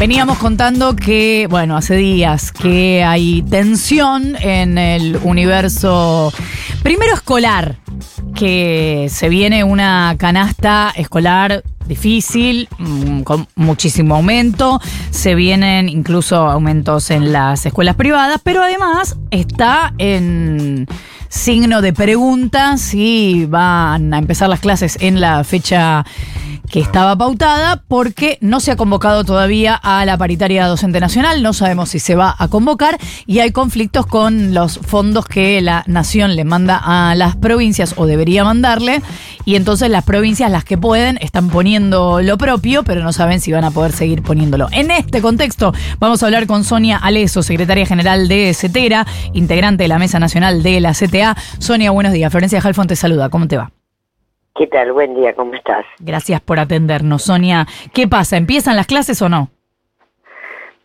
Veníamos contando que, bueno, hace días que hay tensión en el universo, primero escolar, que se viene una canasta escolar difícil, mm, con muchísimo aumento, se vienen incluso aumentos en las escuelas privadas, pero además está en signo de pregunta si van a empezar las clases en la fecha que estaba pautada porque no se ha convocado todavía a la paritaria docente nacional, no sabemos si se va a convocar y hay conflictos con los fondos que la nación le manda a las provincias o debería mandarle y entonces las provincias, las que pueden, están poniendo lo propio, pero no saben si van a poder seguir poniéndolo. En este contexto vamos a hablar con Sonia Aleso, secretaria general de CETERA, integrante de la Mesa Nacional de la CTA. Sonia, buenos días. Florencia Jalfón te saluda. ¿Cómo te va? ¿Qué tal? Buen día, ¿cómo estás? Gracias por atendernos. Sonia, ¿qué pasa? ¿Empiezan las clases o no?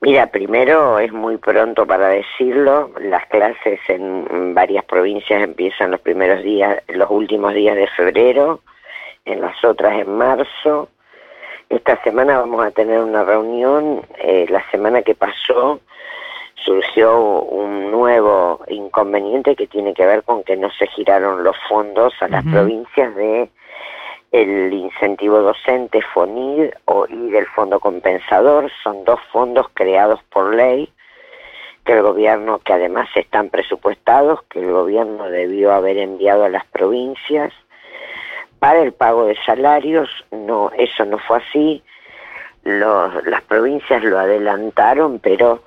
Mira, primero es muy pronto para decirlo. Las clases en varias provincias empiezan los primeros días, los últimos días de febrero, en las otras en marzo. Esta semana vamos a tener una reunión. Eh, la semana que pasó surgió un nuevo inconveniente que tiene que ver con que no se giraron los fondos a las provincias de el incentivo docente FONID o, y del fondo compensador. Son dos fondos creados por ley que el gobierno, que además están presupuestados, que el gobierno debió haber enviado a las provincias para el pago de salarios. No, eso no fue así. Los, las provincias lo adelantaron, pero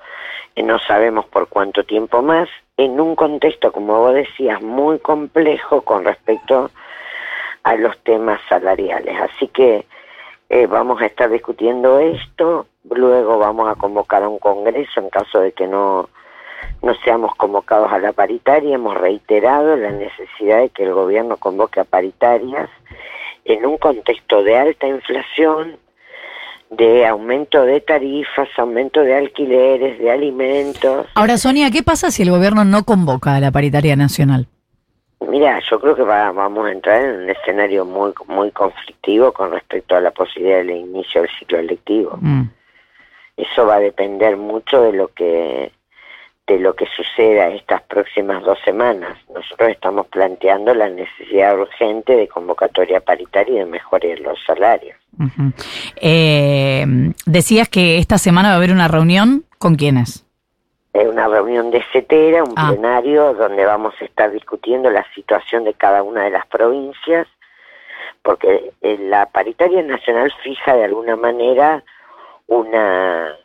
no sabemos por cuánto tiempo más, en un contexto, como vos decías, muy complejo con respecto a los temas salariales. Así que eh, vamos a estar discutiendo esto, luego vamos a convocar a un congreso en caso de que no, no seamos convocados a la paritaria. Hemos reiterado la necesidad de que el gobierno convoque a paritarias en un contexto de alta inflación, de aumento de tarifas, aumento de alquileres, de alimentos. Ahora, Sonia, ¿qué pasa si el gobierno no convoca a la paritaria nacional? Mira, yo creo que vamos a entrar en un escenario muy muy conflictivo con respecto a la posibilidad del inicio del ciclo electivo. Mm. Eso va a depender mucho de lo que de lo que suceda estas próximas dos semanas. Nosotros estamos planteando la necesidad urgente de convocatoria paritaria y de mejorar los salarios. eh, decías que esta semana va a haber una reunión con quiénes una reunión de CETERA, un ah. plenario donde vamos a estar discutiendo la situación de cada una de las provincias, porque eh, la paritaria nacional fija de alguna manera una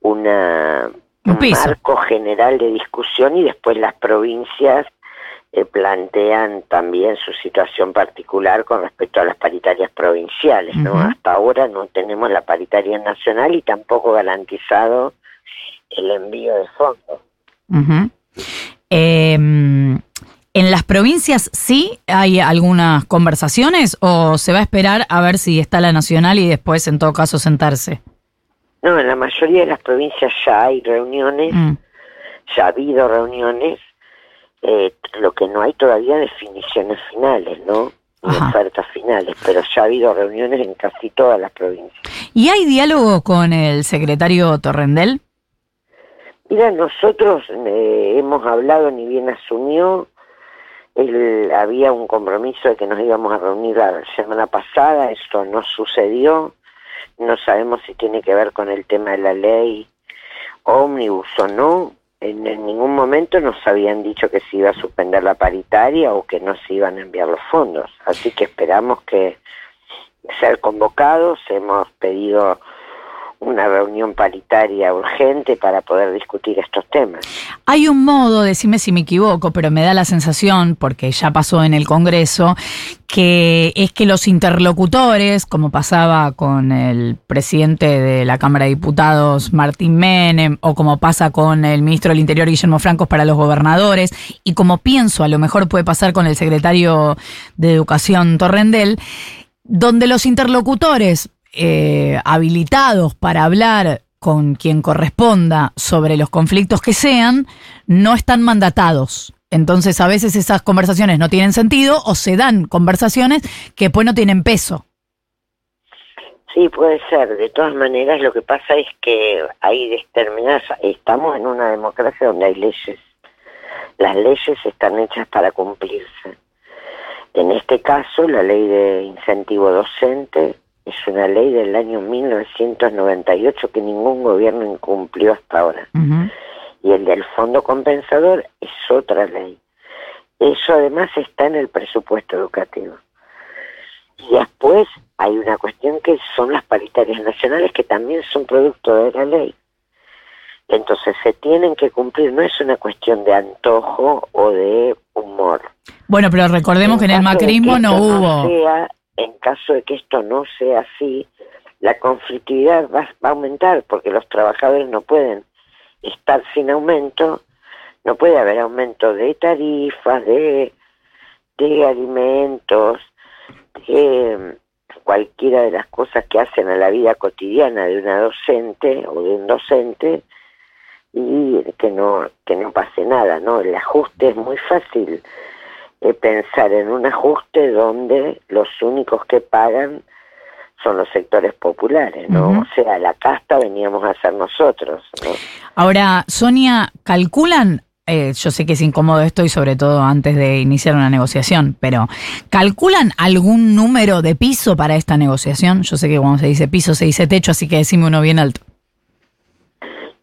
una un, marco general de discusión y después las provincias eh, plantean también su situación particular con respecto a las paritarias provinciales, ¿no? Hasta ahora no tenemos la paritaria nacional y tampoco garantizado el envío de fondos. Em, ¿En las provincias sí hay algunas conversaciones o se va a esperar a ver si está la nacional y después en todo caso sentarse? No, en la mayoría de las provincias ya hay reuniones, mm. ya ha habido reuniones, eh, lo que no hay todavía definiciones finales, ¿no? Ni ofertas finales, pero ya ha habido reuniones en casi todas las provincias. ¿Y hay diálogo con el secretario Torrendel? Mira, nosotros eh, hemos hablado, ni bien asumió, él, había un compromiso de que nos íbamos a reunir la semana pasada, esto no sucedió, no sabemos si tiene que ver con el tema de la ley ómnibus o no, en, en ningún momento nos habían dicho que se iba a suspender la paritaria o que no se iban a enviar los fondos, así que esperamos que ser convocados, hemos pedido una reunión paritaria urgente para poder discutir estos temas. Hay un modo, decime si me equivoco, pero me da la sensación, porque ya pasó en el Congreso, que es que los interlocutores, como pasaba con el presidente de la Cámara de Diputados, Martín Menem, o como pasa con el ministro del Interior, Guillermo Francos, para los gobernadores, y como pienso, a lo mejor puede pasar con el secretario de Educación Torrendel, donde los interlocutores eh, habilitados para hablar con quien corresponda sobre los conflictos que sean, no están mandatados. Entonces a veces esas conversaciones no tienen sentido o se dan conversaciones que después no tienen peso. Sí, puede ser. De todas maneras, lo que pasa es que hay determinadas, estamos en una democracia donde hay leyes. Las leyes están hechas para cumplirse. En este caso, la ley de incentivo docente es una ley del año 1998 que ningún gobierno incumplió hasta ahora. Y el del fondo compensador es otra ley. Eso además está en el presupuesto educativo. Y después hay una cuestión que son las paritarias nacionales que también son producto de la ley. Entonces se tienen que cumplir, no es una cuestión de antojo o de humor. Bueno, pero recordemos que en el macrismo no hubo. En caso de que esto no sea así, la conflictividad va, va, a aumentar porque los trabajadores no pueden estar sin aumento, no puede haber aumento de tarifas, de, de alimentos, de cualquiera de las cosas que hacen a la vida cotidiana de una docente o de un docente y que no que no pase nada, ¿no? El ajuste es muy fácil pensar en un ajuste donde los únicos que pagan son los sectores populares, ¿no? O sea, la casta veníamos a ser nosotros, ¿no? Ahora, Sonia, ¿calculan eh, yo sé que es incómodo esto y sobre todo antes de iniciar una negociación, pero ¿calculan algún número de piso para esta negociación? Yo sé que cuando se dice piso se dice techo, así que decime uno bien alto.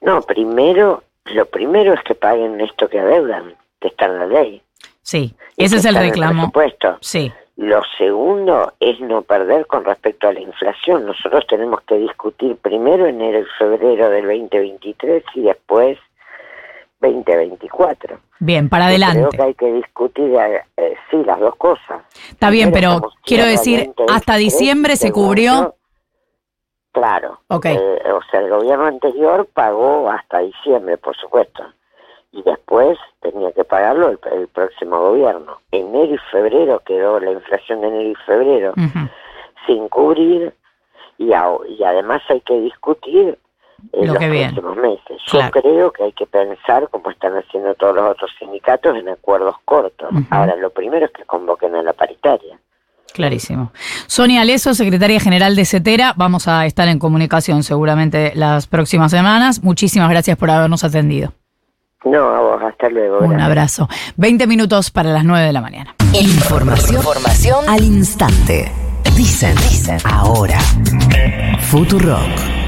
No, primero, lo primero es que paguen esto que adeudan, que está en la ley. Sí, ese es el reclamo. Sí. Lo segundo es no perder con respecto a la inflación. Nosotros tenemos que discutir primero enero y febrero del 2023 y después 2024. Bien, para adelante. Creo que hay que discutir, eh, sí, las dos cosas. Está bien, pero quiero decir, hasta diciembre se cubrió. Claro. Okay. Eh, o sea, el gobierno anterior pagó hasta diciembre, por supuesto. Y después tenía que pagarlo el, próximo gobierno. Enero y febrero quedó la inflación de enero y febrero sin cubrir. Y, y además hay que discutir en los próximos meses. Yo creo que hay que pensar, como están haciendo todos los otros sindicatos, en acuerdos cortos. Ahora, lo primero es que convoquen a la paritaria. Clarísimo. Sonia Leso, secretaria general de CETERA, vamos a estar en comunicación seguramente las próximas semanas. Muchísimas gracias por habernos atendido. No, a vos, hasta luego. Un abrazo. 20 minutos para las 9 de la mañana. Información, Información al instante. Dicen, dicen, ahora. Futurock.